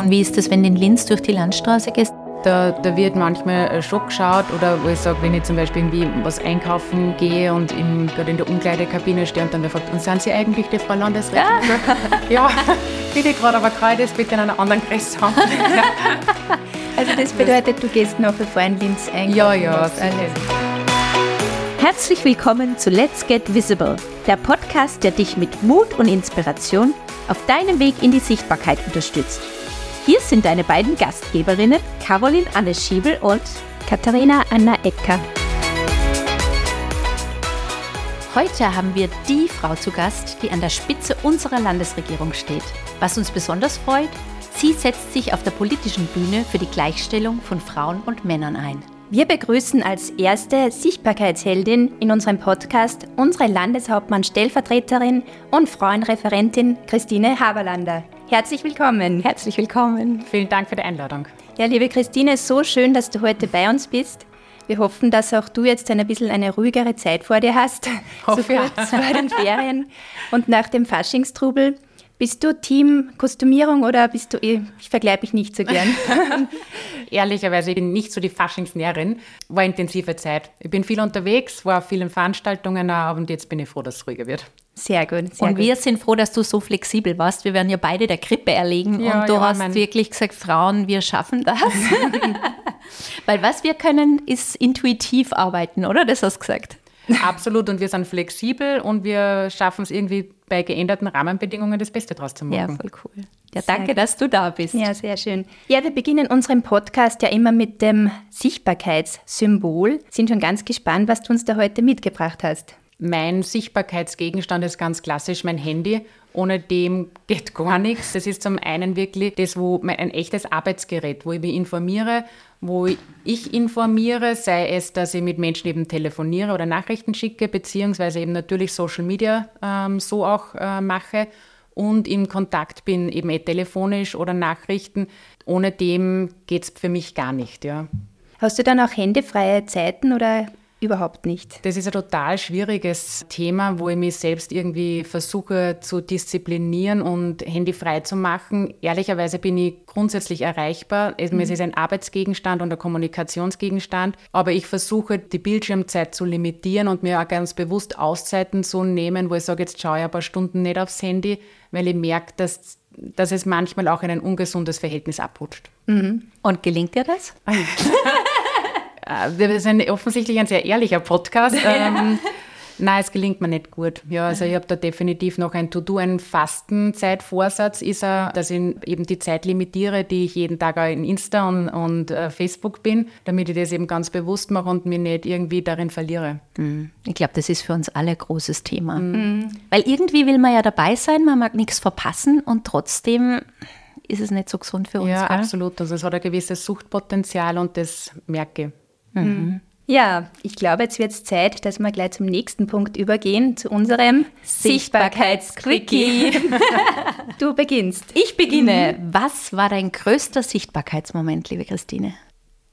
Und wie ist das, wenn du in Linz durch die Landstraße gehst? Da, da wird manchmal schon geschaut oder wo ich sage, wenn ich zum Beispiel irgendwie was einkaufen gehe und in, gerade in der Umkleidekabine stehe und dann wer fragt, und sind Sie eigentlich die Frau Landesrätin? Ja, ja bitte gerade, aber ich das bitte in einer anderen Größe haben? Also das bedeutet, du gehst nach wie vor in Linz einkaufen? Ja, ja. Herzlich willkommen zu Let's Get Visible, der Podcast, der dich mit Mut und Inspiration auf deinem Weg in die Sichtbarkeit unterstützt. Hier sind deine beiden Gastgeberinnen, Caroline Anne Schiebel und Katharina Anna Ecker. Heute haben wir die Frau zu Gast, die an der Spitze unserer Landesregierung steht. Was uns besonders freut, sie setzt sich auf der politischen Bühne für die Gleichstellung von Frauen und Männern ein. Wir begrüßen als erste Sichtbarkeitsheldin in unserem Podcast unsere Landeshauptmann-Stellvertreterin und Frauenreferentin Christine Haberlander. Herzlich willkommen. Herzlich willkommen. Vielen Dank für die Einladung. Ja, liebe Christine, so schön, dass du heute bei uns bist. Wir hoffen, dass auch du jetzt ein bisschen eine ruhigere Zeit vor dir hast, Hoffe, so kurz ja. vor den Ferien und nach dem Faschingstrubel. Bist du Team Kostümierung oder bist du, eh, ich vergleiche mich nicht so gern? Ehrlicherweise, ich bin nicht so die Faschingsnäherin. War intensive Zeit. Ich bin viel unterwegs, war auf vielen Veranstaltungen und jetzt bin ich froh, dass es ruhiger wird. Sehr gut. Sehr und gut. wir sind froh, dass du so flexibel warst. Wir werden ja beide der Grippe erlegen ja, und du ja, hast wirklich gesagt, Frauen, wir schaffen das. Weil was wir können, ist intuitiv arbeiten, oder? Das hast du gesagt. Absolut. Und wir sind flexibel und wir schaffen es irgendwie bei geänderten Rahmenbedingungen das Beste draus zu machen. Ja, voll cool. Ja, danke, sehr dass du da bist. Ja, sehr schön. Ja, wir beginnen unseren Podcast ja immer mit dem Sichtbarkeitssymbol. Sind schon ganz gespannt, was du uns da heute mitgebracht hast. Mein Sichtbarkeitsgegenstand ist ganz klassisch mein Handy. Ohne dem geht gar nichts. Das ist zum einen wirklich das, wo mein, ein echtes Arbeitsgerät, wo ich mich informiere, wo ich informiere, sei es, dass ich mit Menschen eben telefoniere oder Nachrichten schicke, beziehungsweise eben natürlich Social Media ähm, so auch äh, mache und in Kontakt bin, eben eh telefonisch oder Nachrichten. Ohne dem geht es für mich gar nicht. Ja. Hast du dann auch händefreie Zeiten oder überhaupt nicht. Das ist ein total schwieriges Thema, wo ich mich selbst irgendwie versuche zu disziplinieren und handyfrei zu machen. Ehrlicherweise bin ich grundsätzlich erreichbar. Es mhm. ist ein Arbeitsgegenstand und ein Kommunikationsgegenstand, aber ich versuche die Bildschirmzeit zu limitieren und mir auch ganz bewusst Auszeiten zu nehmen, wo ich sage, jetzt schaue ich ein paar Stunden nicht aufs Handy, weil ich merke, dass dass es manchmal auch in ein ungesundes Verhältnis abrutscht. Mhm. Und gelingt dir das? Wir sind offensichtlich ein sehr ehrlicher Podcast. Ähm, Nein, es gelingt mir nicht gut. Ja, also ich habe da definitiv noch ein To-Do, ein Fastenzeitvorsatz ist er, dass ich eben die Zeit limitiere, die ich jeden Tag auch in Insta und, und uh, Facebook bin, damit ich das eben ganz bewusst mache und mich nicht irgendwie darin verliere. Mhm. Ich glaube, das ist für uns alle ein großes Thema. Mhm. Weil irgendwie will man ja dabei sein, man mag nichts verpassen und trotzdem ist es nicht so gesund für uns. Ja, gell? absolut. Also es hat ein gewisses Suchtpotenzial und das merke ich. Mhm. Ja, ich glaube, jetzt wird es Zeit, dass wir gleich zum nächsten Punkt übergehen, zu unserem Sichtbarkeitsquickie. du beginnst. Ich beginne. Mhm. Was war dein größter Sichtbarkeitsmoment, liebe Christine?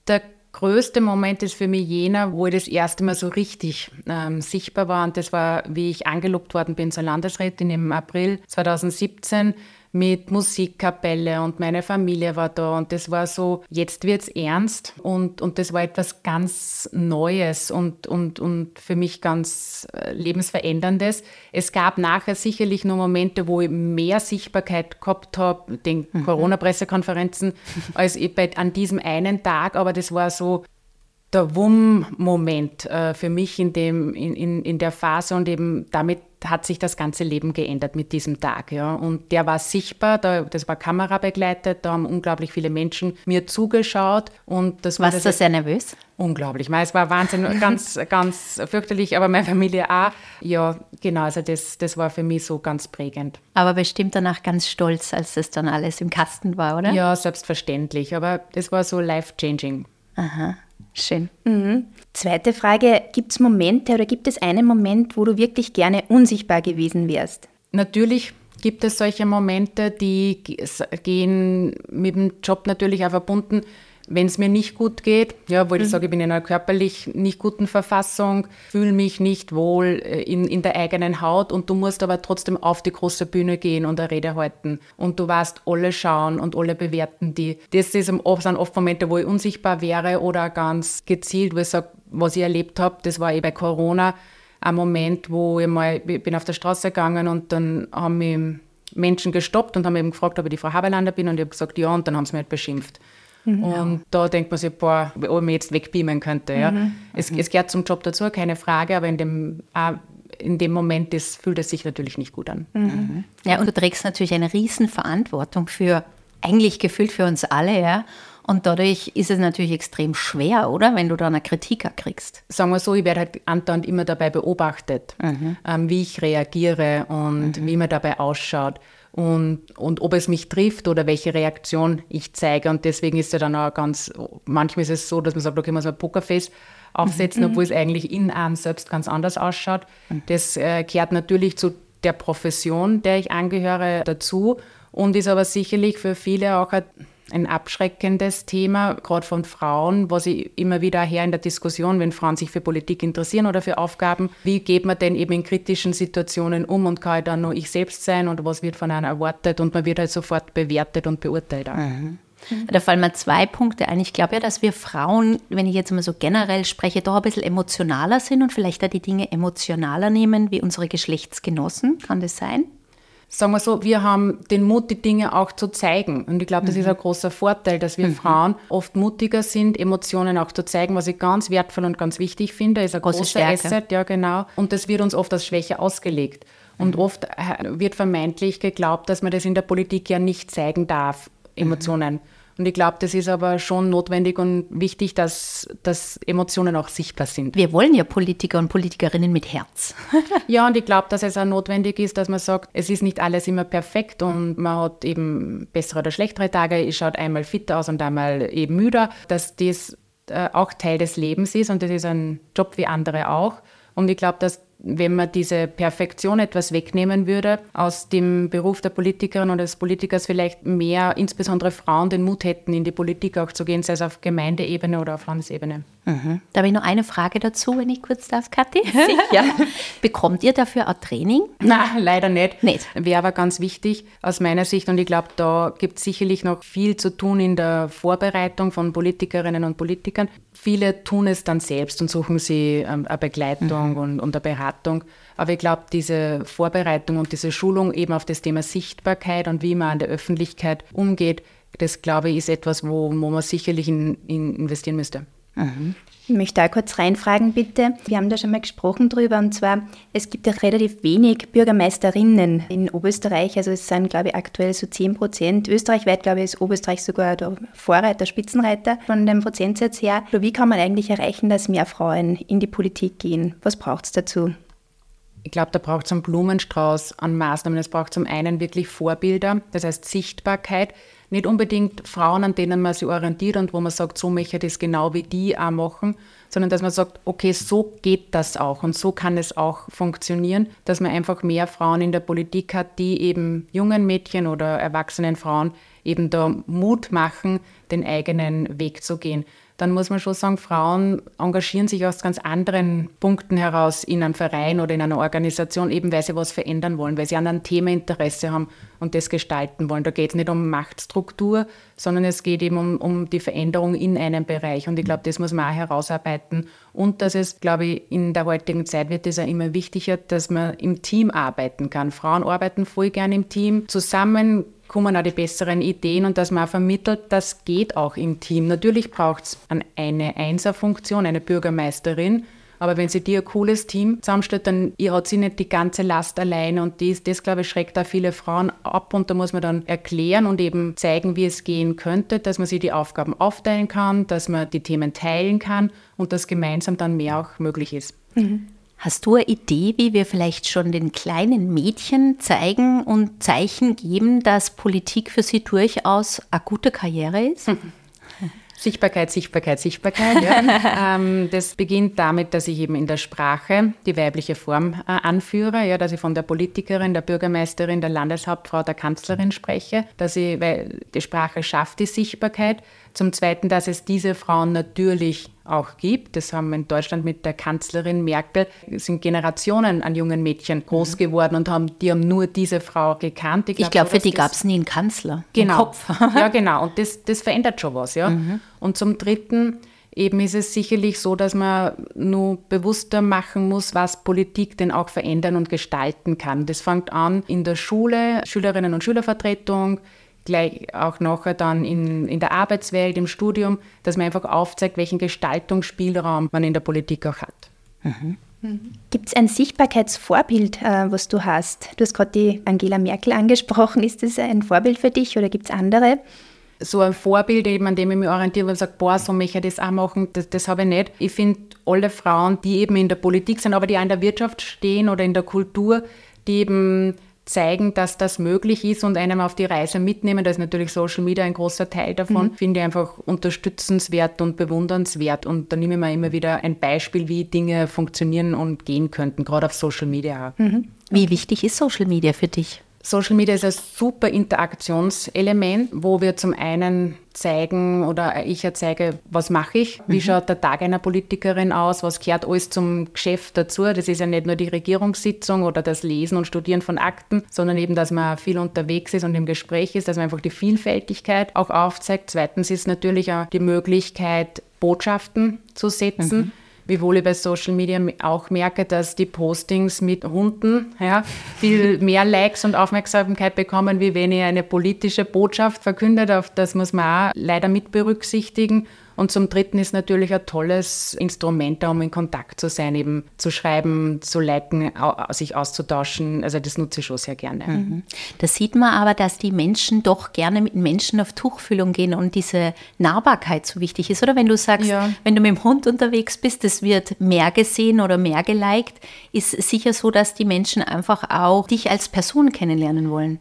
Der größte Moment ist für mich jener, wo ich das erste Mal so richtig ähm, sichtbar war. Und das war, wie ich angelobt worden bin zur Landesrätin im April 2017 mit Musikkapelle und meine Familie war da und das war so, jetzt wird's ernst und, und das war etwas ganz Neues und, und, und für mich ganz äh, lebensveränderndes. Es gab nachher sicherlich nur Momente, wo ich mehr Sichtbarkeit gehabt habe, den mhm. Corona-Pressekonferenzen, als bei, an diesem einen Tag, aber das war so, der Wumm-Moment äh, für mich in, dem, in, in, in der Phase und eben damit hat sich das ganze Leben geändert mit diesem Tag. Ja. Und der war sichtbar, da, das war kamerabegleitet, da haben unglaublich viele Menschen mir zugeschaut. Und das Warst du sehr nervös? Unglaublich. Es war Wahnsinn, ganz, ganz fürchterlich, aber meine Familie auch. Ja, genau, also das, das war für mich so ganz prägend. Aber bestimmt danach ganz stolz, als das dann alles im Kasten war, oder? Ja, selbstverständlich, aber das war so life-changing. Aha. Schön. Mhm. Zweite Frage, gibt es Momente oder gibt es einen Moment, wo du wirklich gerne unsichtbar gewesen wärst? Natürlich gibt es solche Momente, die gehen mit dem Job natürlich auch verbunden, wenn es mir nicht gut geht, ja, wo ich mhm. sage, ich bin in einer körperlich nicht guten Verfassung, fühle mich nicht wohl äh, in, in der eigenen Haut und du musst aber trotzdem auf die große Bühne gehen und eine Rede halten und du weißt, alle schauen und alle bewerten die. Das ist, sind oft Momente, wo ich unsichtbar wäre oder ganz gezielt, wo ich sage, was ich erlebt habe, das war eh bei Corona, ein Moment, wo ich mal, ich bin auf der Straße gegangen und dann haben mich Menschen gestoppt und haben eben gefragt, ob ich die Frau Haberlander bin und ich habe gesagt, ja, und dann haben sie mich halt beschimpft. Mhm. Und da denkt man sich, boah, ob ich mich jetzt wegbeamen könnte. Ja. Mhm. Es, es gehört zum Job dazu, keine Frage, aber in dem, in dem Moment ist, fühlt es sich natürlich nicht gut an. Mhm. Ja, und du trägst natürlich eine Riesenverantwortung für, eigentlich gefühlt für uns alle, ja. Und dadurch ist es natürlich extrem schwer, oder? Wenn du da eine Kritik kriegst. Sagen wir so, ich werde halt andauernd immer dabei beobachtet, mhm. ähm, wie ich reagiere und mhm. wie mir dabei ausschaut. Und, und ob es mich trifft oder welche Reaktion ich zeige. Und deswegen ist es dann auch ganz, manchmal ist es so, dass man sagt, okay, ich muss ein Pokerface aufsetzen, mhm. obwohl es eigentlich in einem selbst ganz anders ausschaut. Mhm. Das äh, kehrt natürlich zu der Profession, der ich angehöre, dazu und ist aber sicherlich für viele auch ein ein abschreckendes Thema, gerade von Frauen, was ich immer wieder her in der Diskussion, wenn Frauen sich für Politik interessieren oder für Aufgaben, wie geht man denn eben in kritischen Situationen um und kann ich dann nur ich selbst sein und was wird von einer erwartet und man wird halt sofort bewertet und beurteilt. Mhm. Da fallen mir zwei Punkte ein. Ich glaube ja, dass wir Frauen, wenn ich jetzt mal so generell spreche, doch ein bisschen emotionaler sind und vielleicht auch die Dinge emotionaler nehmen wie unsere Geschlechtsgenossen. Kann das sein? Sagen wir so, wir haben den Mut, die Dinge auch zu zeigen. Und ich glaube, das mhm. ist ein großer Vorteil, dass wir mhm. Frauen oft mutiger sind, Emotionen auch zu zeigen, was ich ganz wertvoll und ganz wichtig finde, ist ein Große großer Stärke. Asset, ja genau. Und das wird uns oft als Schwäche ausgelegt. Und mhm. oft äh, wird vermeintlich geglaubt, dass man das in der Politik ja nicht zeigen darf, Emotionen. Und ich glaube, das ist aber schon notwendig und wichtig, dass, dass Emotionen auch sichtbar sind. Wir wollen ja Politiker und Politikerinnen mit Herz. ja, und ich glaube, dass es auch notwendig ist, dass man sagt, es ist nicht alles immer perfekt und man hat eben bessere oder schlechtere Tage. Es schaut einmal fitter aus und einmal eben müder. Dass das äh, auch Teil des Lebens ist und das ist ein Job wie andere auch. Und ich glaube, dass wenn man diese Perfektion etwas wegnehmen würde, aus dem Beruf der Politikerin oder des Politikers vielleicht mehr, insbesondere Frauen, den Mut hätten, in die Politik auch zu gehen, sei es auf Gemeindeebene oder auf Landesebene. Mhm. Da habe ich noch eine Frage dazu, wenn ich kurz darf, Kathi. Sicher. Bekommt ihr dafür ein Training? Nein, leider nicht. nicht. Wäre aber ganz wichtig aus meiner Sicht und ich glaube, da gibt es sicherlich noch viel zu tun in der Vorbereitung von Politikerinnen und Politikern. Viele tun es dann selbst und suchen sie ähm, eine Begleitung mhm. und, und eine Beratung. Aber ich glaube, diese Vorbereitung und diese Schulung eben auf das Thema Sichtbarkeit und wie man an der Öffentlichkeit umgeht, das glaube ich ist etwas, wo, wo man sicherlich in, in investieren müsste. Mhm. Ich möchte da kurz reinfragen, bitte. Wir haben da schon mal gesprochen drüber, und zwar, es gibt ja relativ wenig Bürgermeisterinnen in Oberösterreich. Also es sind, glaube ich, aktuell so 10 Prozent. Österreichweit, glaube ich, ist Oberösterreich sogar der Vorreiter, Spitzenreiter von dem Prozentsatz her. Wie kann man eigentlich erreichen, dass mehr Frauen in die Politik gehen? Was braucht es dazu? Ich glaube, da braucht es einen Blumenstrauß an Maßnahmen. Es braucht zum einen wirklich Vorbilder, das heißt Sichtbarkeit nicht unbedingt Frauen, an denen man sich orientiert und wo man sagt, so möchte ich das genau wie die auch machen, sondern dass man sagt, okay, so geht das auch und so kann es auch funktionieren, dass man einfach mehr Frauen in der Politik hat, die eben jungen Mädchen oder erwachsenen Frauen eben da Mut machen, den eigenen Weg zu gehen dann muss man schon sagen, Frauen engagieren sich aus ganz anderen Punkten heraus in einem Verein oder in einer Organisation, eben weil sie was verändern wollen, weil sie an einem Thema Interesse haben und das gestalten wollen. Da geht es nicht um Machtstruktur, sondern es geht eben um, um die Veränderung in einem Bereich. Und ich glaube, das muss man auch herausarbeiten. Und dass es, glaube ich, in der heutigen Zeit wird es ja immer wichtiger, dass man im Team arbeiten kann. Frauen arbeiten voll gern im Team zusammen kommen auch die besseren Ideen und dass man auch vermittelt, das geht auch im Team. Natürlich braucht es eine Einserfunktion, eine Bürgermeisterin, aber wenn sie dir ein cooles Team zusammenstellt, dann hat sie nicht die ganze Last alleine und das, das glaube ich, schreckt auch viele Frauen ab und da muss man dann erklären und eben zeigen, wie es gehen könnte, dass man sich die Aufgaben aufteilen kann, dass man die Themen teilen kann und dass gemeinsam dann mehr auch möglich ist. Mhm. Hast du eine Idee, wie wir vielleicht schon den kleinen Mädchen zeigen und Zeichen geben, dass Politik für sie durchaus eine gute Karriere ist? Sichtbarkeit, Sichtbarkeit, Sichtbarkeit. Ja. ähm, das beginnt damit, dass ich eben in der Sprache die weibliche Form äh, anführe, ja, dass ich von der Politikerin, der Bürgermeisterin, der Landeshauptfrau, der Kanzlerin spreche, dass ich, weil die Sprache schafft die Sichtbarkeit, Zum Zweiten, dass es diese Frauen natürlich auch gibt. Das haben wir in Deutschland mit der Kanzlerin Merkel, sind Generationen an jungen Mädchen groß mhm. geworden und haben, die haben nur diese Frau gekannt. Ich glaube, glaub, für die gab es nie einen Kanzler genau. im Kopf. ja, genau. Und das, das verändert schon was. Ja. Mhm. Und zum Dritten, eben ist es sicherlich so, dass man nur bewusster machen muss, was Politik denn auch verändern und gestalten kann. Das fängt an in der Schule, Schülerinnen und Schülervertretung, gleich auch nachher dann in, in der Arbeitswelt, im Studium, dass man einfach aufzeigt, welchen Gestaltungsspielraum man in der Politik auch hat. Mhm. Gibt es ein Sichtbarkeitsvorbild, äh, was du hast? Du hast gerade die Angela Merkel angesprochen. Ist das ein Vorbild für dich oder gibt es andere? So ein Vorbild, an dem ich mich orientiere, wo ich sage, boah, so möchte ich das auch machen, das, das habe ich nicht. Ich finde, alle Frauen, die eben in der Politik sind, aber die auch in der Wirtschaft stehen oder in der Kultur, die eben zeigen, dass das möglich ist und einem auf die Reise mitnehmen. Da ist natürlich Social Media ein großer Teil davon. Mhm. Finde ich einfach unterstützenswert und bewundernswert. Und da nehme ich mir immer wieder ein Beispiel, wie Dinge funktionieren und gehen könnten, gerade auf Social Media. Mhm. Wie wichtig ist Social Media für dich? Social Media ist ein super Interaktionselement, wo wir zum einen zeigen oder ich zeige, was mache ich, wie mhm. schaut der Tag einer Politikerin aus, was gehört alles zum Geschäft dazu. Das ist ja nicht nur die Regierungssitzung oder das Lesen und Studieren von Akten, sondern eben, dass man viel unterwegs ist und im Gespräch ist, dass man einfach die Vielfältigkeit auch aufzeigt. Zweitens ist natürlich auch die Möglichkeit, Botschaften zu setzen. Mhm Wiewohl ich bei Social Media auch merke, dass die Postings mit Hunden ja, viel mehr Likes und Aufmerksamkeit bekommen, wie wenn ich eine politische Botschaft verkündet. Auf das muss man auch leider mit berücksichtigen. Und zum Dritten ist natürlich ein tolles Instrument, um in Kontakt zu sein, eben zu schreiben, zu liken, sich auszutauschen. Also das nutze ich schon sehr gerne. Mhm. Da sieht man aber, dass die Menschen doch gerne mit Menschen auf Tuchfühlung gehen und diese Nahbarkeit so wichtig ist. Oder wenn du sagst, ja. wenn du mit dem Hund unterwegs bist, das wird mehr gesehen oder mehr geliked, ist sicher so, dass die Menschen einfach auch dich als Person kennenlernen wollen.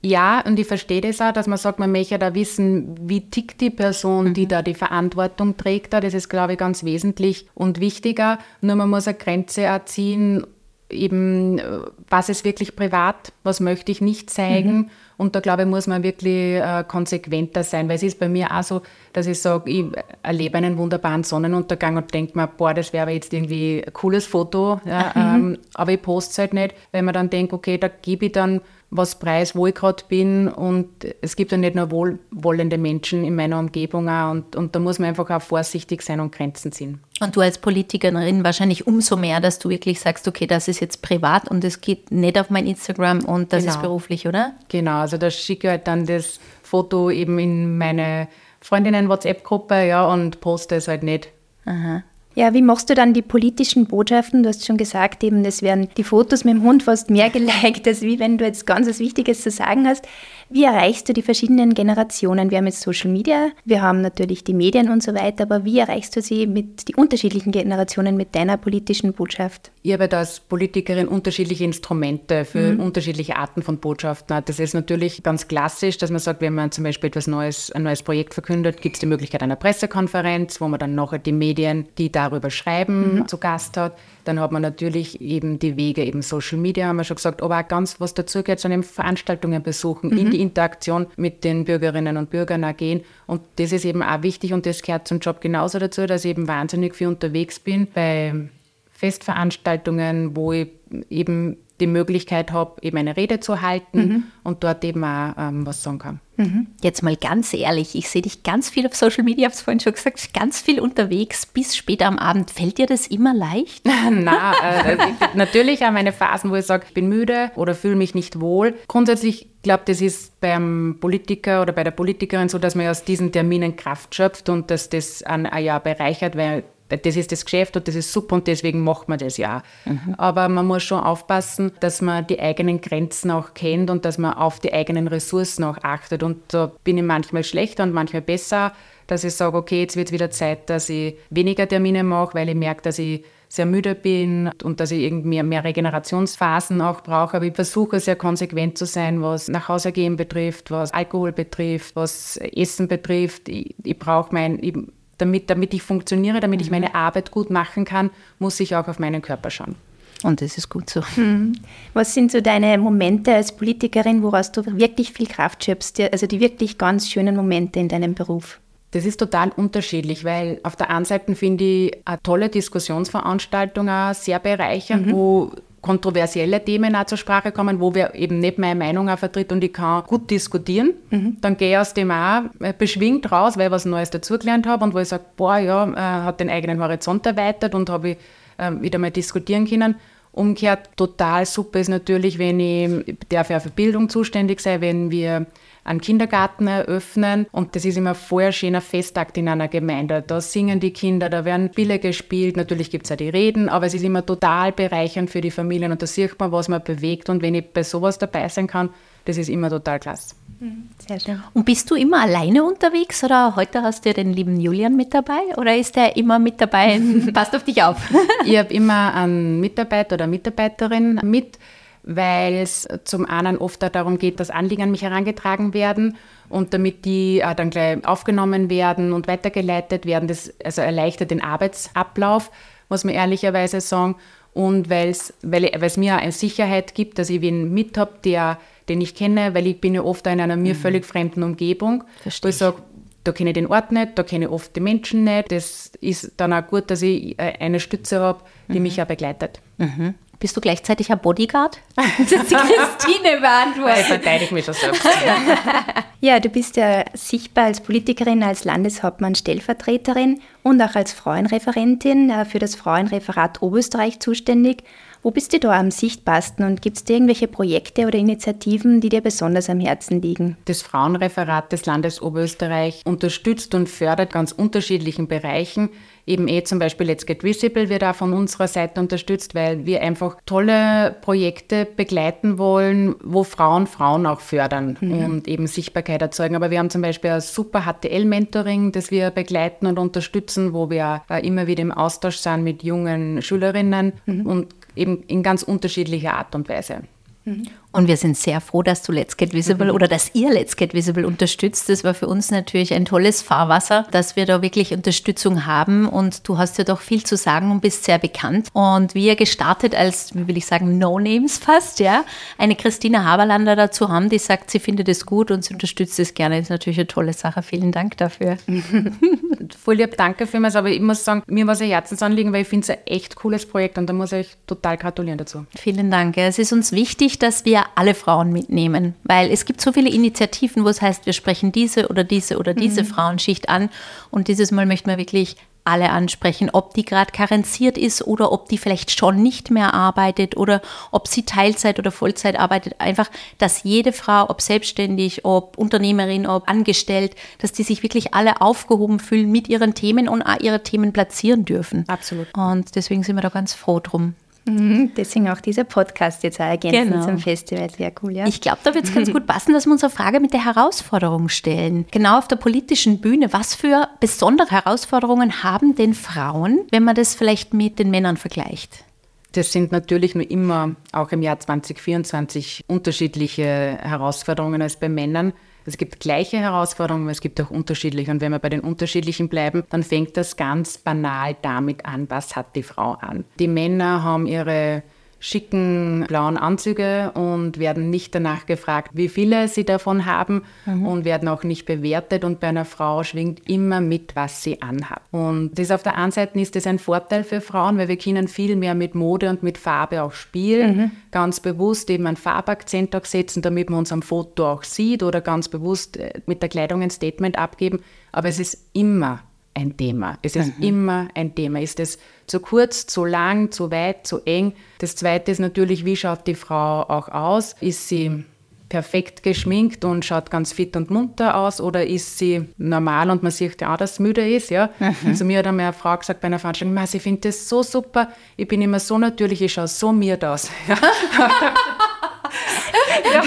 Ja, und ich verstehe das auch, dass man sagt, man möchte da wissen, wie tickt die Person, die mhm. da die Verantwortung trägt. Das ist, glaube ich, ganz wesentlich und wichtiger. Nur man muss eine Grenze erziehen, eben, was ist wirklich privat, was möchte ich nicht zeigen. Mhm. Und da, glaube ich, muss man wirklich äh, konsequenter sein, weil es ist bei mir auch so, dass ich sage, ich erlebe einen wunderbaren Sonnenuntergang und denke mir, boah, das wäre jetzt irgendwie ein cooles Foto, ja, mhm. ähm, aber ich poste es halt nicht, weil man dann denkt, okay, da gebe ich dann was preis, wo ich gerade bin. Und es gibt ja nicht nur wohlwollende Menschen in meiner Umgebung auch. Und, und da muss man einfach auch vorsichtig sein und Grenzen ziehen. Und du als Politikerin wahrscheinlich umso mehr, dass du wirklich sagst, okay, das ist jetzt privat und es geht nicht auf mein Instagram und das genau. ist beruflich, oder? Genau, also da schicke ich halt dann das Foto eben in meine Freundinnen-WhatsApp-Gruppe, ja, und poste es halt nicht. Aha. Ja, wie machst du dann die politischen Botschaften? Du hast schon gesagt, eben, es werden die Fotos mit dem Hund fast mehr geliked, als wie wenn du jetzt ganz was Wichtiges zu sagen hast. Wie erreichst du die verschiedenen Generationen? Wir haben jetzt Social Media, wir haben natürlich die Medien und so weiter, aber wie erreichst du sie mit die unterschiedlichen Generationen mit deiner politischen Botschaft? Ich habe als Politikerin unterschiedliche Instrumente für mhm. unterschiedliche Arten von Botschaften. Das ist natürlich ganz klassisch, dass man sagt, wenn man zum Beispiel etwas Neues, ein neues Projekt verkündet, gibt es die Möglichkeit einer Pressekonferenz, wo man dann nachher die Medien, die darüber schreiben, mhm. zu Gast hat. Dann hat man natürlich eben die Wege, eben Social Media, haben wir schon gesagt, aber auch ganz was dazu geht, sondern Veranstaltungen besuchen, mhm. in die Interaktion mit den Bürgerinnen und Bürgern gehen. Und das ist eben auch wichtig und das gehört zum Job genauso dazu, dass ich eben wahnsinnig viel unterwegs bin bei Festveranstaltungen, wo ich eben die Möglichkeit habe, eben eine Rede zu halten mhm. und dort eben auch ähm, was sagen kann. Mhm. Jetzt mal ganz ehrlich, ich sehe dich ganz viel auf Social Media, ich habe es vorhin schon gesagt, ganz viel unterwegs bis später am Abend. Fällt dir das immer leicht? Nein, äh, natürlich auch meine Phasen, wo ich sage, ich bin müde oder fühle mich nicht wohl. Grundsätzlich glaube das ist beim Politiker oder bei der Politikerin so, dass man aus diesen Terminen Kraft schöpft und dass das ein, ein Jahr bereichert, weil das ist das Geschäft und das ist super und deswegen macht man das ja. Mhm. Aber man muss schon aufpassen, dass man die eigenen Grenzen auch kennt und dass man auf die eigenen Ressourcen auch achtet. Und da bin ich manchmal schlechter und manchmal besser, dass ich sage, okay, jetzt wird es wieder Zeit, dass ich weniger Termine mache, weil ich merke, dass ich sehr müde bin und dass ich irgendwie mehr, mehr Regenerationsphasen auch brauche. Aber ich versuche sehr konsequent zu sein, was nach Hause gehen betrifft, was Alkohol betrifft, was Essen betrifft. Ich, ich brauche mein, ich damit, damit ich funktioniere, damit ich mhm. meine Arbeit gut machen kann, muss ich auch auf meinen Körper schauen. Und das ist gut so. Hm. Was sind so deine Momente als Politikerin, woraus du wirklich viel Kraft schöpfst, also die wirklich ganz schönen Momente in deinem Beruf? Das ist total unterschiedlich, weil auf der einen Seite finde ich eine tolle Diskussionsveranstaltung auch sehr bereichernd, mhm. wo kontroversielle Themen auch zur Sprache kommen, wo wir eben nicht meine Meinung auch vertritt und ich kann gut diskutieren. Mhm. Dann gehe ich aus dem auch äh, beschwingt raus, weil ich was Neues dazugelernt habe und wo ich sage, boah, ja, äh, hat den eigenen Horizont erweitert und habe ich äh, wieder mal diskutieren können. Umgekehrt total super ist natürlich, wenn ich, darf ja für Bildung zuständig sein, wenn wir einen Kindergarten eröffnen und das ist immer vorher schöner Festakt in einer Gemeinde. Da singen die Kinder, da werden Spiele gespielt, natürlich gibt es auch die Reden, aber es ist immer total bereichernd für die Familien und da sieht man, was man bewegt und wenn ich bei sowas dabei sein kann, das ist immer total klasse. Mhm, sehr schön. Und bist du immer alleine unterwegs oder heute hast du ja den lieben Julian mit dabei oder ist der immer mit dabei? Passt auf dich auf. ich habe immer einen Mitarbeiter oder Mitarbeiterin mit weil es zum einen oft darum geht, dass Anliegen an mich herangetragen werden und damit die äh, dann gleich aufgenommen werden und weitergeleitet werden. Das also erleichtert den Arbeitsablauf, muss man ehrlicherweise sagen. Und weil's, weil es mir eine Sicherheit gibt, dass ich wen mit habe, der, den ich kenne, weil ich bin ja oft in einer mir mhm. völlig fremden Umgebung, Verstehe wo ich sage, da kenne ich den Ort nicht, da kenne ich oft die Menschen nicht. Das ist dann auch gut, dass ich äh, eine Stütze habe, die mhm. mich auch begleitet. Mhm. Bist du gleichzeitig ein Bodyguard? Das ist die Christine beantwortet. Ich verteidige mich schon selbst. ja, du bist ja sichtbar als Politikerin, als Landeshauptmann Stellvertreterin und auch als Frauenreferentin äh, für das Frauenreferat Oberösterreich zuständig. Wo bist du da am sichtbarsten und gibt es dir irgendwelche Projekte oder Initiativen, die dir besonders am Herzen liegen? Das Frauenreferat des Landes Oberösterreich unterstützt und fördert ganz unterschiedlichen Bereichen eben eh zum Beispiel Let's Get Visible wird auch von unserer Seite unterstützt, weil wir einfach tolle Projekte begleiten wollen, wo Frauen Frauen auch fördern mhm. und eben Sichtbarkeit erzeugen. Aber wir haben zum Beispiel ein super HTL-Mentoring, das wir begleiten und unterstützen, wo wir immer wieder im Austausch sind mit jungen Schülerinnen mhm. und eben in ganz unterschiedlicher Art und Weise. Mhm. Und wir sind sehr froh, dass du Let's Get Visible mhm. oder dass ihr Let's Get Visible unterstützt. Das war für uns natürlich ein tolles Fahrwasser, dass wir da wirklich Unterstützung haben. Und du hast ja doch viel zu sagen und bist sehr bekannt. Und wir gestartet als, wie will ich sagen, No-Names fast, ja, eine Christina Haberlander dazu haben, die sagt, sie findet es gut und sie unterstützt es gerne. Das ist natürlich eine tolle Sache. Vielen Dank dafür. Voll lieb, danke vielmals. Aber ich muss sagen, mir war es ein Herzensanliegen, weil ich finde es ein echt cooles Projekt und da muss ich total gratulieren dazu. Vielen Dank. Es ist uns wichtig, dass wir alle Frauen mitnehmen, weil es gibt so viele Initiativen, wo es heißt, wir sprechen diese oder diese oder diese mhm. Frauenschicht an und dieses Mal möchten wir wirklich alle ansprechen, ob die gerade karenziert ist oder ob die vielleicht schon nicht mehr arbeitet oder ob sie Teilzeit oder Vollzeit arbeitet. Einfach, dass jede Frau, ob selbstständig, ob Unternehmerin, ob angestellt, dass die sich wirklich alle aufgehoben fühlen mit ihren Themen und auch ihre Themen platzieren dürfen. Absolut. Und deswegen sind wir da ganz froh drum. Mhm, deswegen auch dieser Podcast jetzt ergänzend genau. zum Festival. Sehr cool, ja. Ich glaube, da wird es ganz gut passen, dass wir unsere Frage mit der Herausforderung stellen. Genau auf der politischen Bühne. Was für besondere Herausforderungen haben denn Frauen, wenn man das vielleicht mit den Männern vergleicht? Das sind natürlich nur immer, auch im Jahr 2024, unterschiedliche Herausforderungen als bei Männern. Es gibt gleiche Herausforderungen, aber es gibt auch unterschiedliche. Und wenn wir bei den unterschiedlichen bleiben, dann fängt das ganz banal damit an, was hat die Frau an. Die Männer haben ihre schicken blauen Anzüge und werden nicht danach gefragt, wie viele sie davon haben mhm. und werden auch nicht bewertet. Und bei einer Frau schwingt immer mit, was sie anhat. Und das auf der einen Seite ist das ein Vorteil für Frauen, weil wir können viel mehr mit Mode und mit Farbe auch spielen. Mhm. Ganz bewusst eben einen Farbakzent auch setzen, damit man uns am Foto auch sieht oder ganz bewusst äh, mit der Kleidung ein Statement abgeben. Aber es ist immer ein Thema. Es ist mhm. immer ein Thema. Ist es zu kurz, zu lang, zu weit, zu eng? Das Zweite ist natürlich, wie schaut die Frau auch aus? Ist sie perfekt geschminkt und schaut ganz fit und munter aus oder ist sie normal und man sieht ja auch, dass sie müde ist, ja. Mhm. Zu mir hat einmal eine Frau gesagt bei einer Veranstaltung, ich finde das so super, ich bin immer so natürlich, ich schaue so miert aus. Ja.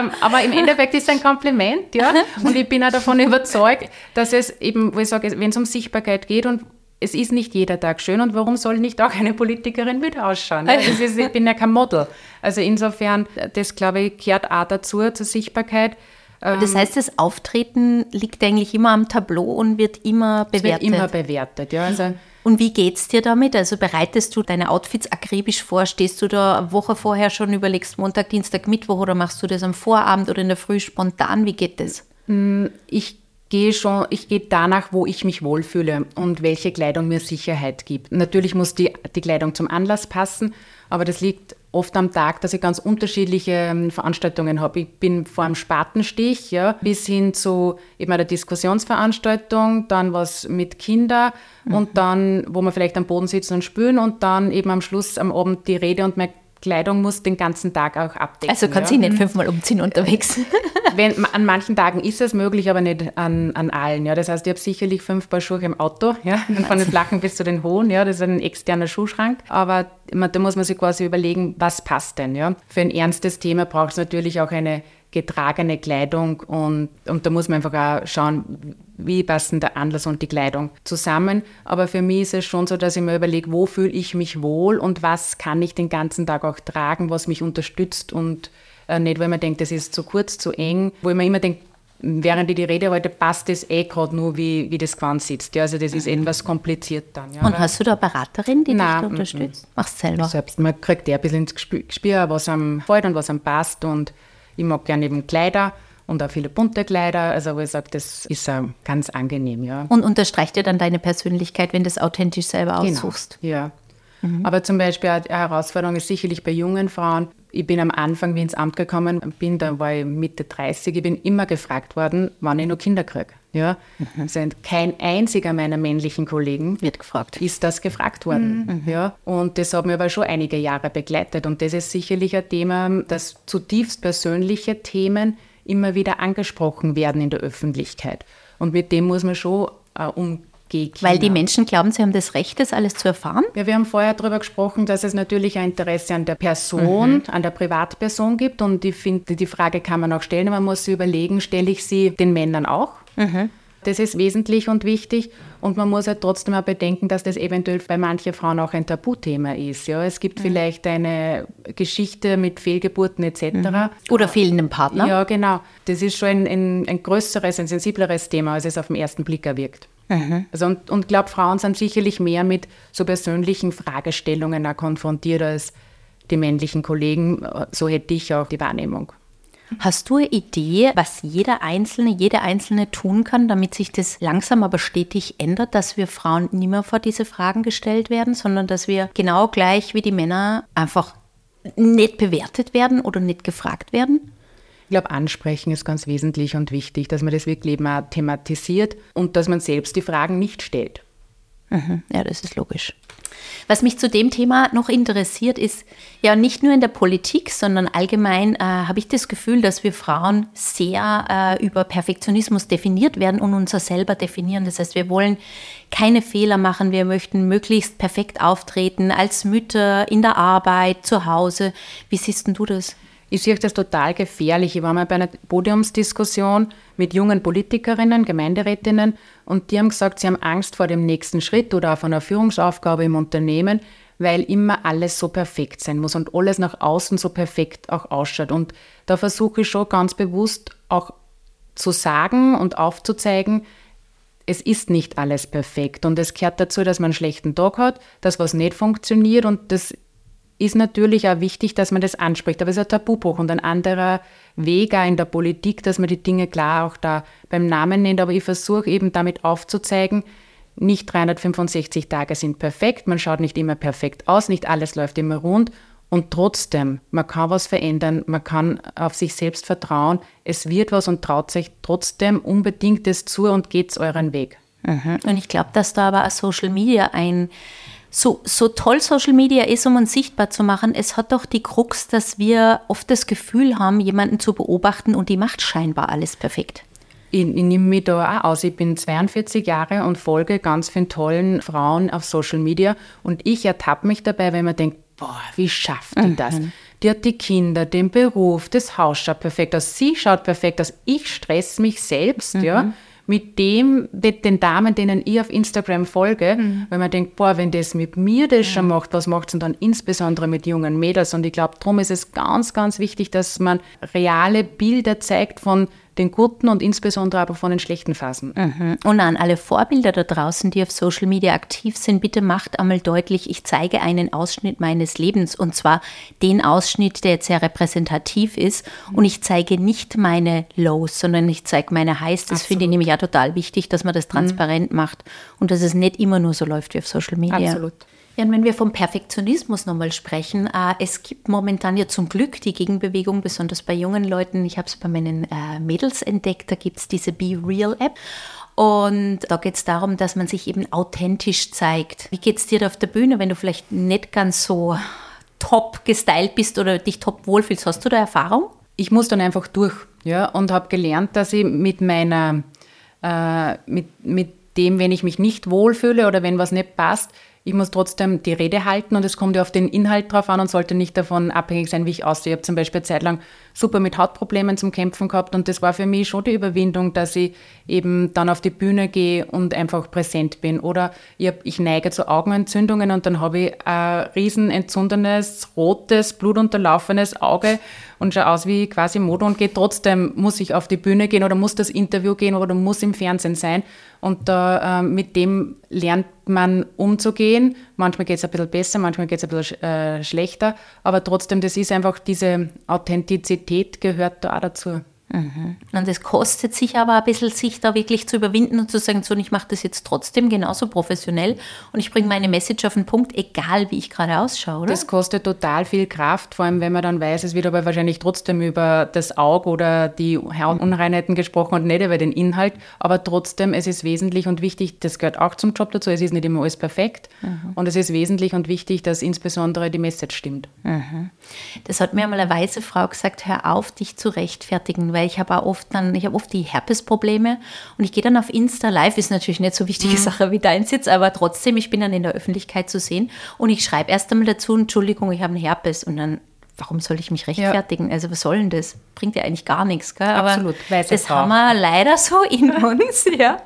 ähm, aber im Endeffekt ist es ein Kompliment, ja. Und ich bin auch davon überzeugt, dass es eben, wo ich sage, wenn es um Sichtbarkeit geht und es ist nicht jeder Tag schön und warum soll nicht auch eine Politikerin mit ausschauen? Ja? Ist, ich bin ja kein Model. Also insofern, das glaube ich, kehrt auch dazu, zur Sichtbarkeit. Das ähm, heißt, das Auftreten liegt eigentlich immer am Tableau und wird immer bewertet. Es wird immer bewertet, ja. Also und wie geht's dir damit? Also bereitest du deine Outfits akribisch vor? Stehst du da eine Woche vorher schon, überlegst Montag, Dienstag, Mittwoch oder machst du das am Vorabend oder in der Früh spontan? Wie geht das? Mm, ich gehe schon, ich gehe danach, wo ich mich wohlfühle und welche Kleidung mir Sicherheit gibt. Natürlich muss die, die Kleidung zum Anlass passen, aber das liegt oft am Tag, dass ich ganz unterschiedliche ähm, Veranstaltungen habe. Ich bin vor einem Spatenstich, ja, bis hin zu eben einer Diskussionsveranstaltung, dann was mit Kindern mhm. und dann, wo wir vielleicht am Boden sitzen und spülen und dann eben am Schluss am Abend die Rede und mein Kleidung muss den ganzen Tag auch abdecken. Also kannst du ja. nicht fünfmal umziehen unterwegs. Wenn, an manchen Tagen ist es möglich, aber nicht an, an allen. Ja. Das heißt, ich habe sicherlich fünf Paar Schuhe im Auto, ja, von den flachen bis zu den hohen. Ja. Das ist ein externer Schuhschrank. Aber da muss man sich quasi überlegen, was passt denn. Ja. Für ein ernstes Thema braucht es natürlich auch eine getragene Kleidung und, und da muss man einfach auch schauen, wie passen der Anlass und die Kleidung zusammen. Aber für mich ist es schon so, dass ich mir überlege, wo fühle ich mich wohl und was kann ich den ganzen Tag auch tragen, was mich unterstützt und äh, nicht, weil man denkt, das ist zu kurz, zu eng, wo ich mir immer denke, während ich die Rede halte, passt das eh gerade nur, wie, wie das Gewand sitzt. Ja, also das ist etwas kompliziert dann. Ja. Und hast du da eine Beraterin, die Nein, dich unterstützt? Machst du selber? Selbst. Man kriegt ja ein bisschen ins Gespür, was einem fällt und was einem passt und ich mag gerne eben Kleider und auch viele bunte Kleider. Also wo ich sage, das ist uh, ganz angenehm, ja. Und unterstreicht dir dann deine Persönlichkeit, wenn du es authentisch selber genau, aussuchst? Ja. Mhm. Aber zum Beispiel eine Herausforderung ist sicherlich bei jungen Frauen. Ich bin am Anfang, wie ich ins Amt gekommen bin, da war ich Mitte 30, ich bin immer gefragt worden, wann ich noch Kinder kriege. Ja, mhm. sind kein einziger meiner männlichen Kollegen wird gefragt. Ist das gefragt worden? Mhm. Ja, und das hat mir aber schon einige Jahre begleitet und das ist sicherlich ein Thema, dass zutiefst persönliche Themen immer wieder angesprochen werden in der Öffentlichkeit. Und mit dem muss man schon äh, umgehen. Weil die Menschen glauben, sie haben das Recht, das alles zu erfahren? Ja, wir haben vorher darüber gesprochen, dass es natürlich ein Interesse an der Person, mhm. an der Privatperson gibt. Und ich finde, die Frage kann man auch stellen. Man muss sich überlegen, stelle ich sie den Männern auch? Mhm. Das ist wesentlich und wichtig. Und man muss halt trotzdem auch bedenken, dass das eventuell bei manchen Frauen auch ein Tabuthema ist. Ja, es gibt mhm. vielleicht eine Geschichte mit Fehlgeburten etc. Mhm. Oder fehlendem Partner. Ja, genau. Das ist schon ein, ein, ein größeres, ein sensibleres Thema, als es auf den ersten Blick erwirkt. Mhm. Also und, und glaube, Frauen sind sicherlich mehr mit so persönlichen Fragestellungen auch konfrontiert als die männlichen Kollegen. So hätte ich auch die Wahrnehmung. Hast du eine Idee, was jeder Einzelne, jede Einzelne tun kann, damit sich das langsam aber stetig ändert, dass wir Frauen nicht mehr vor diese Fragen gestellt werden, sondern dass wir genau gleich wie die Männer einfach nicht bewertet werden oder nicht gefragt werden? Ich glaube, ansprechen ist ganz wesentlich und wichtig, dass man das wirklich auch thematisiert und dass man selbst die Fragen nicht stellt. Mhm. Ja, das ist logisch. Was mich zu dem Thema noch interessiert, ist ja nicht nur in der Politik, sondern allgemein äh, habe ich das Gefühl, dass wir Frauen sehr äh, über Perfektionismus definiert werden und unser selber definieren. Das heißt, wir wollen keine Fehler machen, wir möchten möglichst perfekt auftreten als Mütter in der Arbeit, zu Hause. Wie siehst du das? Ich sehe das total gefährlich. Ich war mal bei einer Podiumsdiskussion mit jungen Politikerinnen, Gemeinderätinnen und die haben gesagt, sie haben Angst vor dem nächsten Schritt oder auf einer Führungsaufgabe im Unternehmen, weil immer alles so perfekt sein muss und alles nach außen so perfekt auch ausschaut. Und da versuche ich schon ganz bewusst auch zu sagen und aufzuzeigen, es ist nicht alles perfekt und es gehört dazu, dass man einen schlechten Tag hat, dass was nicht funktioniert und das ist natürlich auch wichtig, dass man das anspricht. Aber es ist ein Tabubruch und ein anderer Weg auch in der Politik, dass man die Dinge klar auch da beim Namen nennt. Aber ich versuche eben damit aufzuzeigen, nicht 365 Tage sind perfekt, man schaut nicht immer perfekt aus, nicht alles läuft immer rund. Und trotzdem, man kann was verändern, man kann auf sich selbst vertrauen, es wird was und traut sich trotzdem unbedingt das zu und geht's euren Weg. Mhm. Und ich glaube, dass da aber auch Social Media ein so, so toll Social Media ist, um uns sichtbar zu machen, es hat doch die Krux, dass wir oft das Gefühl haben, jemanden zu beobachten und die macht scheinbar alles perfekt. Ich, ich nehme mich da auch aus. Ich bin 42 Jahre und folge ganz vielen tollen Frauen auf Social Media und ich ertappe mich dabei, wenn man denkt, boah, wie schafft die mhm. das? Die hat die Kinder, den Beruf, das Haus schaut perfekt aus, sie schaut perfekt aus, ich stress mich selbst, mhm. ja mit dem, den Damen, denen ich auf Instagram folge, mhm. weil man denkt, boah, wenn das mit mir das schon macht, was macht es denn dann insbesondere mit jungen Mädels? Und ich glaube, darum ist es ganz, ganz wichtig, dass man reale Bilder zeigt von den guten und insbesondere aber von den schlechten Phasen. Mhm. Und an alle Vorbilder da draußen, die auf Social Media aktiv sind, bitte macht einmal deutlich, ich zeige einen Ausschnitt meines Lebens und zwar den Ausschnitt, der jetzt sehr repräsentativ ist und ich zeige nicht meine Lows, sondern ich zeige meine Highs. Das Absolut. finde ich nämlich auch total wichtig, dass man das mhm. transparent mhm. macht und dass es nicht immer nur so läuft wie auf Social Media. Absolut. Ja, und wenn wir vom Perfektionismus nochmal sprechen, äh, es gibt momentan ja zum Glück die Gegenbewegung, besonders bei jungen Leuten. Ich habe es bei meinen äh, Mädels entdeckt, da gibt es diese Be Real App. Und da geht es darum, dass man sich eben authentisch zeigt. Wie geht es dir auf der Bühne, wenn du vielleicht nicht ganz so top gestylt bist oder dich top wohlfühlst? Hast du da Erfahrung? Ich muss dann einfach durch ja, und habe gelernt, dass ich mit meiner, äh, mit, mit dem, wenn ich mich nicht wohlfühle oder wenn was nicht passt, ich muss trotzdem die Rede halten und es kommt ja auf den Inhalt drauf an und sollte nicht davon abhängig sein, wie ich aussehe. Ich habe zum Beispiel eine Zeit lang super mit Hautproblemen zum Kämpfen gehabt und das war für mich schon die Überwindung, dass ich eben dann auf die Bühne gehe und einfach präsent bin. Oder ich, hab, ich neige zu Augenentzündungen und dann habe ich ein riesen entzündenes, rotes, blutunterlaufenes Auge und schaue aus wie quasi Modo und gehe trotzdem, muss ich auf die Bühne gehen oder muss das Interview gehen oder muss im Fernsehen sein. Und da, äh, mit dem lernt man umzugehen. Manchmal geht es ein bisschen besser, manchmal geht es ein bisschen äh, schlechter. Aber trotzdem, das ist einfach diese Authentizität gehört da auch dazu. Mhm. Und es kostet sich aber ein bisschen, sich da wirklich zu überwinden und zu sagen, so, ich mache das jetzt trotzdem genauso professionell und ich bringe meine Message auf den Punkt, egal wie ich gerade ausschaue, oder? Das kostet total viel Kraft, vor allem wenn man dann weiß, es wird aber wahrscheinlich trotzdem über das Auge oder die Unreinheiten gesprochen und nicht über den Inhalt, aber trotzdem, es ist wesentlich und wichtig, das gehört auch zum Job dazu, es ist nicht immer alles perfekt mhm. und es ist wesentlich und wichtig, dass insbesondere die Message stimmt. Mhm. Das hat mir einmal eine weise Frau gesagt, hör auf, dich zu rechtfertigen, weil weil ich habe auch oft dann, ich habe oft die Herpesprobleme und ich gehe dann auf Insta live, ist natürlich nicht so wichtige mhm. Sache wie deins jetzt, aber trotzdem, ich bin dann in der Öffentlichkeit zu sehen und ich schreibe erst einmal dazu, Entschuldigung, ich habe einen Herpes und dann warum soll ich mich rechtfertigen? Ja. Also was soll denn das? Bringt ja eigentlich gar nichts. Gell? Aber Absolut. das haben wir leider so in uns. ja.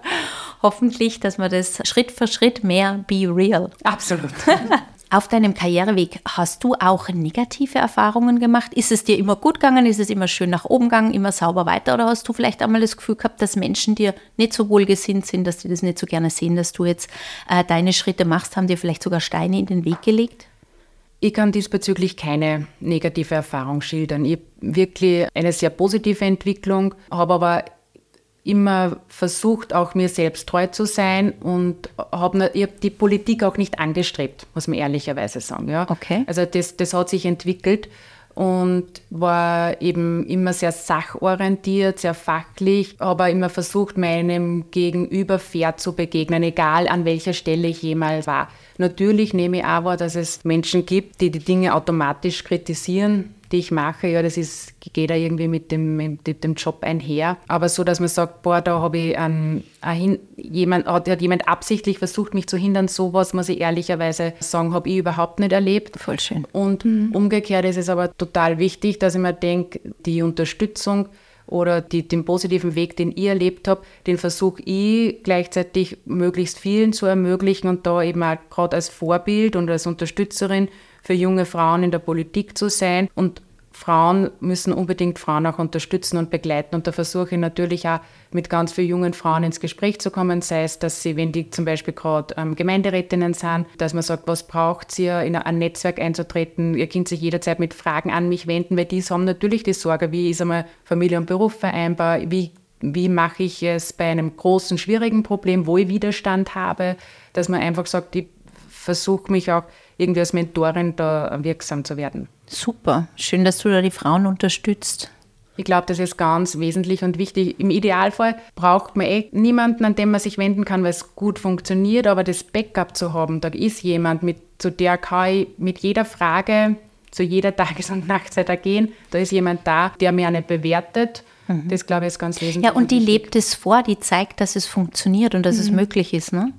Hoffentlich, dass wir das Schritt für Schritt mehr be real. Absolut. Auf deinem Karriereweg hast du auch negative Erfahrungen gemacht? Ist es dir immer gut gegangen? Ist es immer schön nach oben gegangen, immer sauber weiter? Oder hast du vielleicht einmal das Gefühl gehabt, dass Menschen dir nicht so wohlgesinnt sind, dass die das nicht so gerne sehen, dass du jetzt äh, deine Schritte machst? Haben dir vielleicht sogar Steine in den Weg gelegt? Ich kann diesbezüglich keine negative Erfahrung schildern. Ich habe wirklich eine sehr positive Entwicklung, habe aber immer versucht, auch mir selbst treu zu sein und habe hab die Politik auch nicht angestrebt, muss man ehrlicherweise sagen. Ja. Okay. Also das, das hat sich entwickelt und war eben immer sehr sachorientiert, sehr fachlich, aber immer versucht, meinem Gegenüber fair zu begegnen, egal an welcher Stelle ich jemals war. Natürlich nehme ich auch wahr, dass es Menschen gibt, die die Dinge automatisch kritisieren die ich mache, ja, das ist, geht da irgendwie mit dem, mit dem Job einher. Aber so, dass man sagt, boah, da habe ich einen, einen, jemand, hat, hat jemand absichtlich versucht, mich zu hindern, sowas muss ich ehrlicherweise sagen, habe ich überhaupt nicht erlebt. Voll schön. Und mhm. umgekehrt ist es aber total wichtig, dass ich mir denke, die Unterstützung oder die, den positiven Weg, den ich erlebt habe, den versuche ich gleichzeitig möglichst vielen zu ermöglichen und da eben auch gerade als Vorbild und als Unterstützerin für junge Frauen in der Politik zu sein. Und Frauen müssen unbedingt Frauen auch unterstützen und begleiten. Und da versuche ich natürlich auch mit ganz vielen jungen Frauen ins Gespräch zu kommen, sei es, dass sie, wenn die zum Beispiel gerade ähm, Gemeinderätinnen sind, dass man sagt, was braucht ihr, in ein Netzwerk einzutreten. Ihr könnt sich jederzeit mit Fragen an mich wenden, weil die haben natürlich die Sorge, wie ist einmal Familie und Beruf vereinbar, wie wie mache ich es bei einem großen, schwierigen Problem, wo ich Widerstand habe, dass man einfach sagt, ich versuche mich auch irgendwie als Mentorin da wirksam zu werden. Super, schön, dass du da die Frauen unterstützt. Ich glaube, das ist ganz wesentlich und wichtig. Im Idealfall braucht man eh niemanden, an den man sich wenden kann, weil es gut funktioniert, aber das Backup zu haben, da ist jemand, mit, zu der kann ich mit jeder Frage zu jeder Tages- und Nachtzeit ergehen. Da ist jemand da, der mir nicht bewertet. Mhm. Das, glaube ich, ist ganz wesentlich. Ja, und die lebt es vor, die zeigt, dass es funktioniert und dass mhm. es möglich ist. Ne?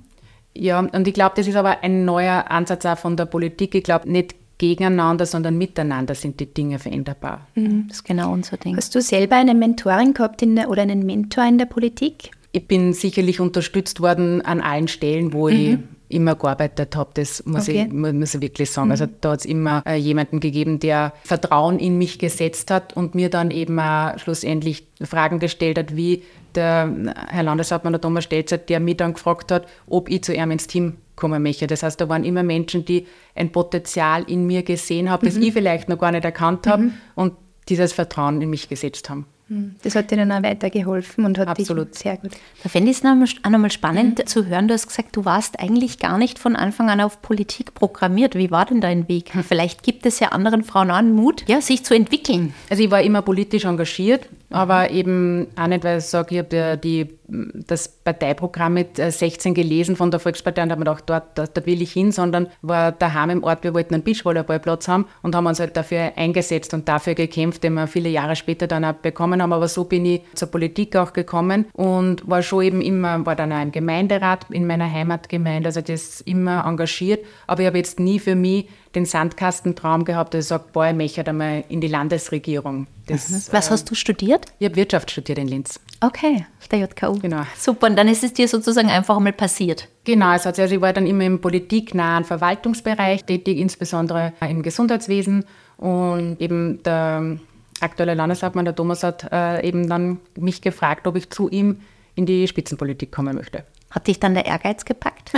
Ja, und ich glaube, das ist aber ein neuer Ansatz auch von der Politik. Ich glaube, nicht gegeneinander, sondern miteinander sind die Dinge veränderbar. Mhm, das ist genau unser Ding. Hast du selber eine Mentorin gehabt der, oder einen Mentor in der Politik? Ich bin sicherlich unterstützt worden an allen Stellen, wo mhm. ich immer gearbeitet habe. Das muss, okay. ich, muss ich wirklich sagen. Also mhm. Also da hat es immer äh, jemanden gegeben, der Vertrauen in mich gesetzt hat und mir dann eben auch schlussendlich Fragen gestellt hat, wie der Herr Landeshauptmann der Thomas Stelzer, der mich dann gefragt hat, ob ich zu ihm ins Team kommen möchte. Das heißt, da waren immer Menschen, die ein Potenzial in mir gesehen haben, mhm. das ich vielleicht noch gar nicht erkannt habe mhm. und dieses Vertrauen in mich gesetzt haben. Hm. Das hat Ihnen auch weitergeholfen und hat Absolut. dich sehr gut. Da fände ich es auch nochmal spannend mhm. zu hören. Du hast gesagt, du warst eigentlich gar nicht von Anfang an auf Politik programmiert. Wie war denn dein Weg? Vielleicht gibt es ja anderen Frauen auch einen Mut, ja, sich zu entwickeln. Also ich war immer politisch engagiert, aber eben auch nicht, weil ich sage, ich habe die, das Parteiprogramm mit 16 äh, gelesen von der Volkspartei und habe mir gedacht, dort, da, da, will ich hin, sondern war daheim im Ort, wir wollten einen Beachvolleyballplatz haben und haben uns halt dafür eingesetzt und dafür gekämpft, den wir viele Jahre später dann auch bekommen haben. Aber so bin ich zur Politik auch gekommen und war schon eben immer, war dann auch im Gemeinderat in meiner Heimatgemeinde, also das immer engagiert. Aber ich habe jetzt nie für mich den Sandkastentraum gehabt, dass ich sage, boah, ich möchte einmal in die Landesregierung. Das, Was äh, hast du studiert? Ich habe Wirtschaft studiert in Linz. Okay, auf der JKU. Genau. Super, und dann ist es dir sozusagen einfach einmal passiert. Genau, also ich war dann immer im politiknahen Verwaltungsbereich tätig, insbesondere im Gesundheitswesen und eben der aktuelle Landeshauptmann, der Thomas, hat äh, eben dann mich gefragt, ob ich zu ihm in die Spitzenpolitik kommen möchte. Hat dich dann der Ehrgeiz gepackt?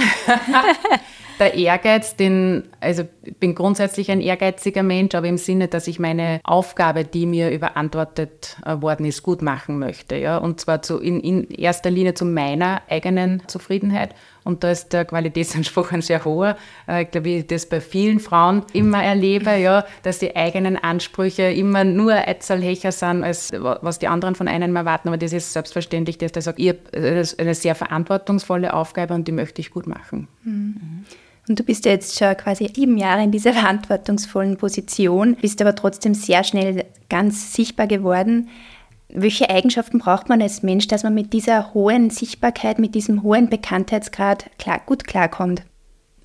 der Ehrgeiz, den, also ich bin grundsätzlich ein ehrgeiziger Mensch, aber im Sinne, dass ich meine Aufgabe, die mir überantwortet äh, worden ist, gut machen möchte. Ja? Und zwar zu, in, in erster Linie zu meiner eigenen Zufriedenheit und da ist der Qualitätsanspruch ein sehr hoher. Äh, ich glaube, ich das bei vielen Frauen immer erlebe, ja, dass die eigenen Ansprüche immer nur Eizelhecher sind, als was die anderen von einem erwarten. Aber das ist selbstverständlich, dass der sagt, ich habe eine sehr verantwortungsvolle Aufgabe und die möchte ich gut machen. Mhm. Und du bist ja jetzt schon quasi sieben Jahre in dieser verantwortungsvollen Position, bist aber trotzdem sehr schnell ganz sichtbar geworden. Welche Eigenschaften braucht man als Mensch, dass man mit dieser hohen Sichtbarkeit, mit diesem hohen Bekanntheitsgrad klar, gut klarkommt?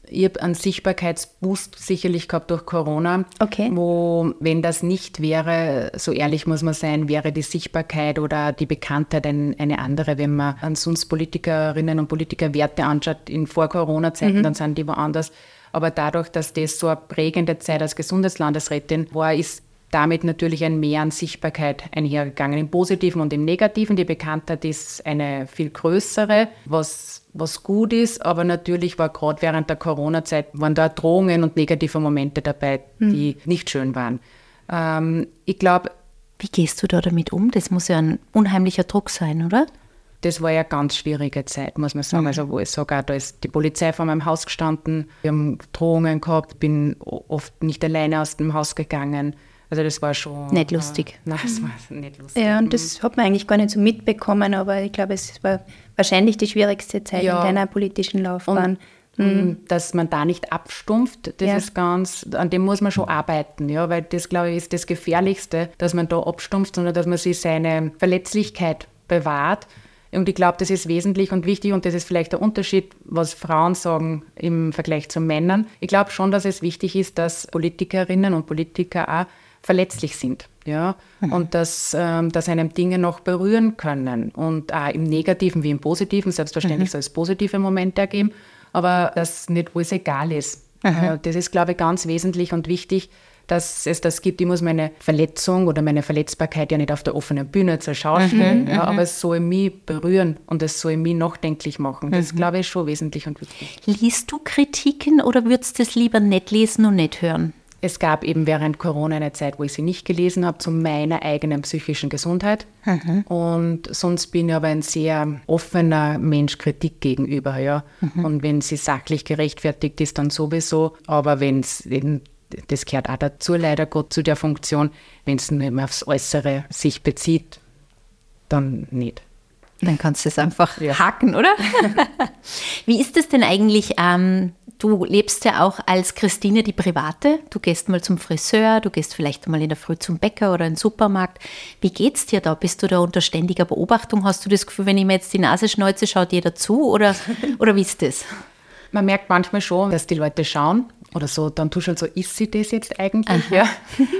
Ich habe einen Sichtbarkeitsboost sicherlich gehabt durch Corona, okay. wo, wenn das nicht wäre, so ehrlich muss man sein, wäre die Sichtbarkeit oder die Bekanntheit ein, eine andere. Wenn man an uns Politikerinnen und Politiker Werte anschaut in Vor-Corona-Zeiten, mhm. dann sind die woanders. Aber dadurch, dass das so eine prägende Zeit als Gesundheitslandesrätin war, ist damit natürlich ein Mehr an Sichtbarkeit einhergegangen, im Positiven und im Negativen. Die Bekanntheit ist eine viel größere, was, was gut ist, aber natürlich war gerade während der Corona-Zeit, waren da Drohungen und negative Momente dabei, die mhm. nicht schön waren. Ähm, ich glaube. Wie gehst du da damit um? Das muss ja ein unheimlicher Druck sein, oder? das war ja eine ganz schwierige Zeit, muss man sagen. Mhm. Also wo ich sage, da ist die Polizei vor meinem Haus gestanden, wir haben Drohungen gehabt, bin oft nicht alleine aus dem Haus gegangen. Also das war schon... Nicht lustig. Äh, nein, das war nicht lustig. Ja, und das hat man eigentlich gar nicht so mitbekommen, aber ich glaube, es war wahrscheinlich die schwierigste Zeit ja. in deiner politischen Laufbahn. Und, mhm. Dass man da nicht abstumpft, das ja. ist ganz, an dem muss man schon arbeiten, ja, weil das, glaube ich, ist das Gefährlichste, dass man da abstumpft, sondern dass man sich seine Verletzlichkeit bewahrt. Und ich glaube, das ist wesentlich und wichtig und das ist vielleicht der Unterschied, was Frauen sagen im Vergleich zu Männern. Ich glaube schon, dass es wichtig ist, dass Politikerinnen und Politiker auch verletzlich sind. Ja, mhm. und dass, ähm, dass einem Dinge noch berühren können und auch im Negativen wie im Positiven, selbstverständlich mhm. soll es positive Momente ergeben, aber dass nicht alles egal ist. Mhm. das ist, glaube ich, ganz wesentlich und wichtig, dass es das gibt. Ich muss meine Verletzung oder meine Verletzbarkeit ja nicht auf der offenen Bühne zur Schau mhm. stellen, ja, mhm. aber es soll mich berühren und es soll mich nachdenklich machen. Das, mhm. glaube ich, schon wesentlich und wichtig. Liest du Kritiken oder würdest du das lieber nicht lesen und nicht hören? Es gab eben während Corona eine Zeit, wo ich sie nicht gelesen habe, zu meiner eigenen psychischen Gesundheit. Mhm. Und sonst bin ich aber ein sehr offener Mensch Kritik gegenüber. Ja. Mhm. Und wenn sie sachlich gerechtfertigt ist, dann sowieso. Aber wenn es das gehört auch dazu, leider Gott, zu der Funktion, wenn es nur aufs Äußere sich bezieht, dann nicht. Dann kannst du es einfach ja. haken, oder? Wie ist es denn eigentlich? Ähm, du lebst ja auch als Christine die Private. Du gehst mal zum Friseur, du gehst vielleicht mal in der Früh zum Bäcker oder in den Supermarkt. Wie geht's dir da? Bist du da unter ständiger Beobachtung? Hast du das Gefühl, wenn ich mir jetzt die Nase schneuze, schaut jeder zu? Oder, oder wie ist das? Man merkt manchmal schon, dass die Leute schauen oder so, dann tust du halt so, ist sie das jetzt eigentlich? Ja?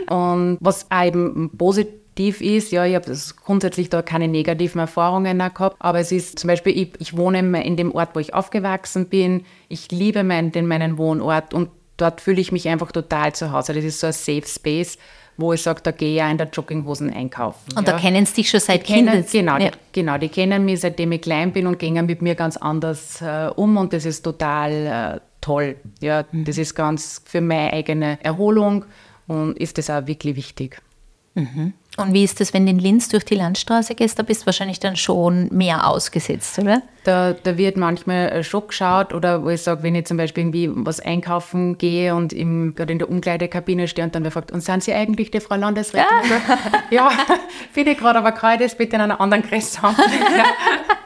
Und was auch eben positiv positiv ist. Ja, ich habe grundsätzlich da keine negativen Erfahrungen gehabt, aber es ist zum Beispiel, ich, ich wohne in dem Ort, wo ich aufgewachsen bin. Ich liebe mein, den, meinen Wohnort und dort fühle ich mich einfach total zu Hause. Das ist so ein Safe Space wo ich sage, da gehe ich ja in der Jogginghosen einkaufen. Und ja. da kennen sie dich schon seit Kindheit? Genau, ja. die, genau, die kennen mich seitdem ich klein bin und gehen mit mir ganz anders äh, um und das ist total äh, toll. Ja, mhm. das ist ganz für meine eigene Erholung und ist das auch wirklich wichtig. Mhm. Und wie ist das, wenn du in Linz durch die Landstraße gehst? Da bist du wahrscheinlich dann schon mehr ausgesetzt, oder? Da, da wird manchmal schon geschaut oder wo ich sage, wenn ich zum Beispiel irgendwie was einkaufen gehe und im, gerade in der Umkleidekabine stehe und dann wer fragt, und sind Sie eigentlich die Frau Landesrätin? Ja, ja finde ich gerade, aber ich das bitte in einer anderen Größe haben?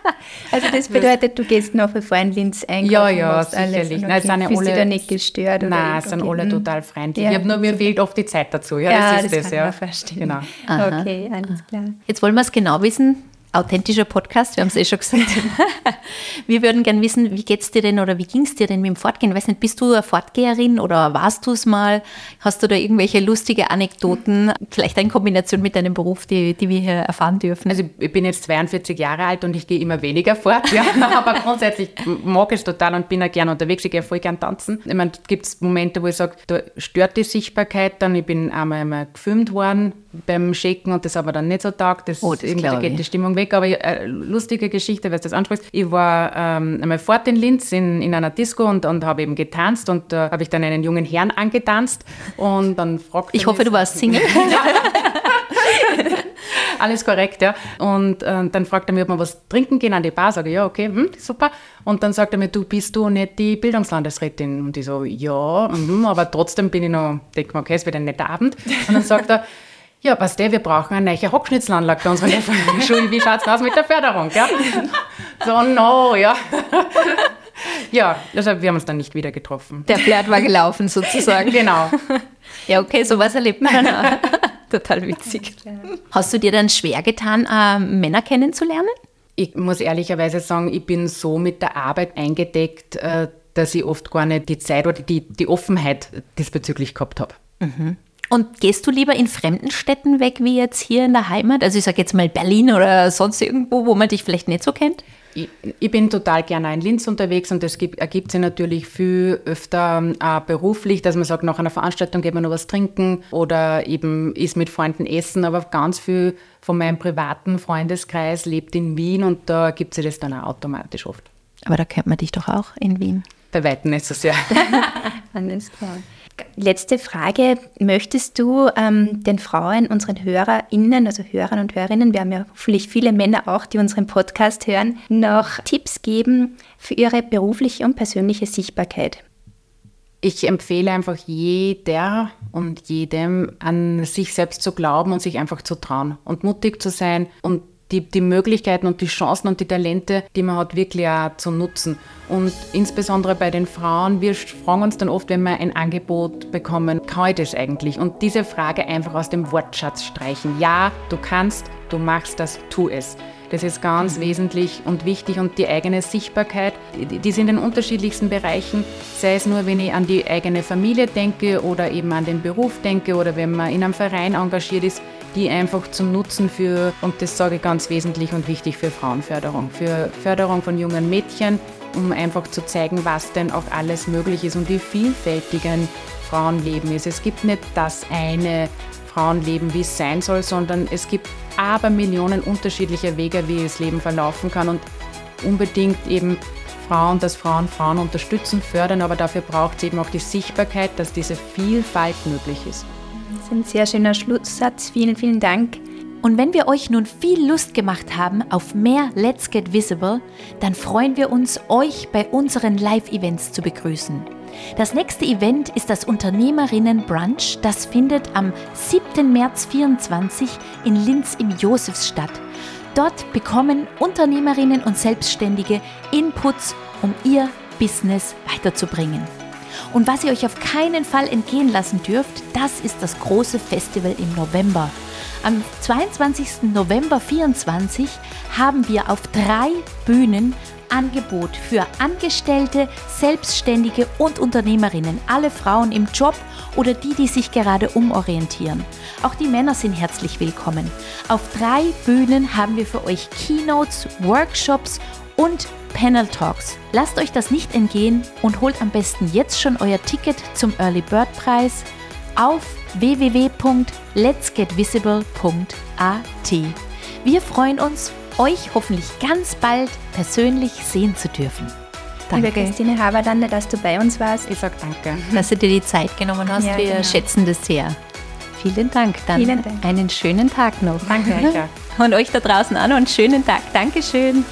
Also das bedeutet, du gehst nach wie vor in Linz einkaufen? Ja, ja, sicherlich. Nein, sind ja alle, da nicht gestört? Nein, es sind alle mhm. total freundlich. Ja. Ich habe nur, mir fehlt oft die Zeit dazu. Ja, ja das ist das. das ja. verstehen. Genau. Okay, alles klar. Jetzt wollen wir es genau wissen authentischer Podcast, wir haben es eh schon gesagt. wir würden gerne wissen, wie geht es dir denn oder wie ging es dir denn mit dem Fortgehen? Weiß nicht, bist du eine Fortgeherin oder warst du es mal? Hast du da irgendwelche lustige Anekdoten, vielleicht in Kombination mit deinem Beruf, die, die wir hier erfahren dürfen? Also ich bin jetzt 42 Jahre alt und ich gehe immer weniger fort, ja. aber grundsätzlich mag ich es total und bin auch gerne unterwegs, ich gehe voll gern tanzen. Ich meine, gibt es Momente, wo ich sage, da stört die Sichtbarkeit dann. Ich bin einmal, einmal gefilmt worden beim Shaken und das aber dann nicht so tagt. Das, oh, das irgendwie, da geht die Stimmung weg. Aber äh, lustige Geschichte, weil du das ansprichst. Ich war ähm, einmal fort in Linz in, in einer Disco und, und habe eben getanzt und da äh, habe ich dann einen jungen Herrn angetanzt und dann fragte Ich hoffe, du warst Single. Alles korrekt, ja. Und äh, dann fragt er mich, ob wir was trinken gehen an die Bar. Sage ich, ja, okay, hm, super. Und dann sagt er mir, du bist du nicht die Bildungslandesrätin? Und ich so, ja, mh, aber trotzdem bin ich noch, denke mir, okay, es wird ein netter Abend. Und dann sagt er, ja, was der, wir brauchen eine neue Hockschnitzelanlage bei unserer Schule. Wie schaut es aus mit der Förderung? Ja? So, no, ja. Ja, also wir haben uns dann nicht wieder getroffen. Der Flirt war gelaufen sozusagen. genau. Ja, okay, sowas erlebt man dann auch. Total witzig. Hast du dir dann schwer getan, äh, Männer kennenzulernen? Ich muss ehrlicherweise sagen, ich bin so mit der Arbeit eingedeckt, äh, dass ich oft gar nicht die Zeit oder die, die Offenheit diesbezüglich gehabt habe. Mhm. Und gehst du lieber in fremden Städten weg wie jetzt hier in der Heimat? Also ich sage jetzt mal Berlin oder sonst irgendwo, wo man dich vielleicht nicht so kennt? Ich, ich bin total gerne in Linz unterwegs und das ergibt sich natürlich viel öfter äh, beruflich, dass man sagt, nach einer Veranstaltung geht man noch was trinken oder eben ist mit Freunden essen, aber ganz viel von meinem privaten Freundeskreis lebt in Wien und da gibt es das dann auch automatisch oft. Aber da kennt man dich doch auch in Wien. Bei Weitem ist es ja. Alles klar. Letzte Frage. Möchtest du ähm, den Frauen, unseren HörerInnen, also Hörern und Hörerinnen, wir haben ja hoffentlich viele Männer auch, die unseren Podcast hören, noch Tipps geben für ihre berufliche und persönliche Sichtbarkeit? Ich empfehle einfach jeder und jedem an sich selbst zu glauben und sich einfach zu trauen und mutig zu sein und die, die Möglichkeiten und die Chancen und die Talente, die man hat, wirklich auch zu nutzen. Und insbesondere bei den Frauen, wir fragen uns dann oft, wenn wir ein Angebot bekommen, kann ich das eigentlich? Und diese Frage einfach aus dem Wortschatz streichen. Ja, du kannst, du machst das, tu es. Das ist ganz wesentlich und wichtig und die eigene Sichtbarkeit, die, sind in unterschiedlichsten Bereichen, sei es nur, wenn ich an die eigene Familie denke oder eben an den Beruf denke oder wenn man in einem Verein engagiert ist, die einfach zu nutzen für, und das sage ich ganz wesentlich und wichtig, für Frauenförderung, für Förderung von jungen Mädchen, um einfach zu zeigen, was denn auch alles möglich ist und wie vielfältig ein Frauenleben ist. Es gibt nicht das eine Frauenleben, wie es sein soll, sondern es gibt aber Millionen unterschiedliche Wege, wie das Leben verlaufen kann und unbedingt eben Frauen, dass Frauen Frauen unterstützen, fördern, aber dafür braucht es eben auch die Sichtbarkeit, dass diese Vielfalt möglich ist. Das ist ein sehr schöner Schlusssatz. Vielen, vielen Dank. Und wenn wir euch nun viel Lust gemacht haben auf mehr Let's Get Visible, dann freuen wir uns, euch bei unseren Live-Events zu begrüßen. Das nächste Event ist das Unternehmerinnen Brunch. Das findet am 7. März 24 in Linz im Josefs statt. Dort bekommen Unternehmerinnen und Selbstständige Inputs, um ihr Business weiterzubringen. Und was ihr euch auf keinen Fall entgehen lassen dürft, das ist das große Festival im November. Am 22. November 24 haben wir auf drei Bühnen Angebot für Angestellte, Selbstständige und Unternehmerinnen, alle Frauen im Job oder die, die sich gerade umorientieren. Auch die Männer sind herzlich willkommen. Auf drei Bühnen haben wir für euch Keynotes, Workshops und Panel Talks. Lasst euch das nicht entgehen und holt am besten jetzt schon euer Ticket zum Early Bird Preis auf www.letsgetvisible.at. Wir freuen uns, euch hoffentlich ganz bald persönlich sehen zu dürfen. Danke. Liebe Christine Haberlande, dass du bei uns warst. Ich sage danke. Dass du dir die Zeit genommen hast. Ja, Wir genau. schätzen das sehr. Vielen Dank. Dann Vielen Dank. einen schönen Tag noch. Danke euch. Und euch da draußen auch noch einen schönen Tag. Dankeschön.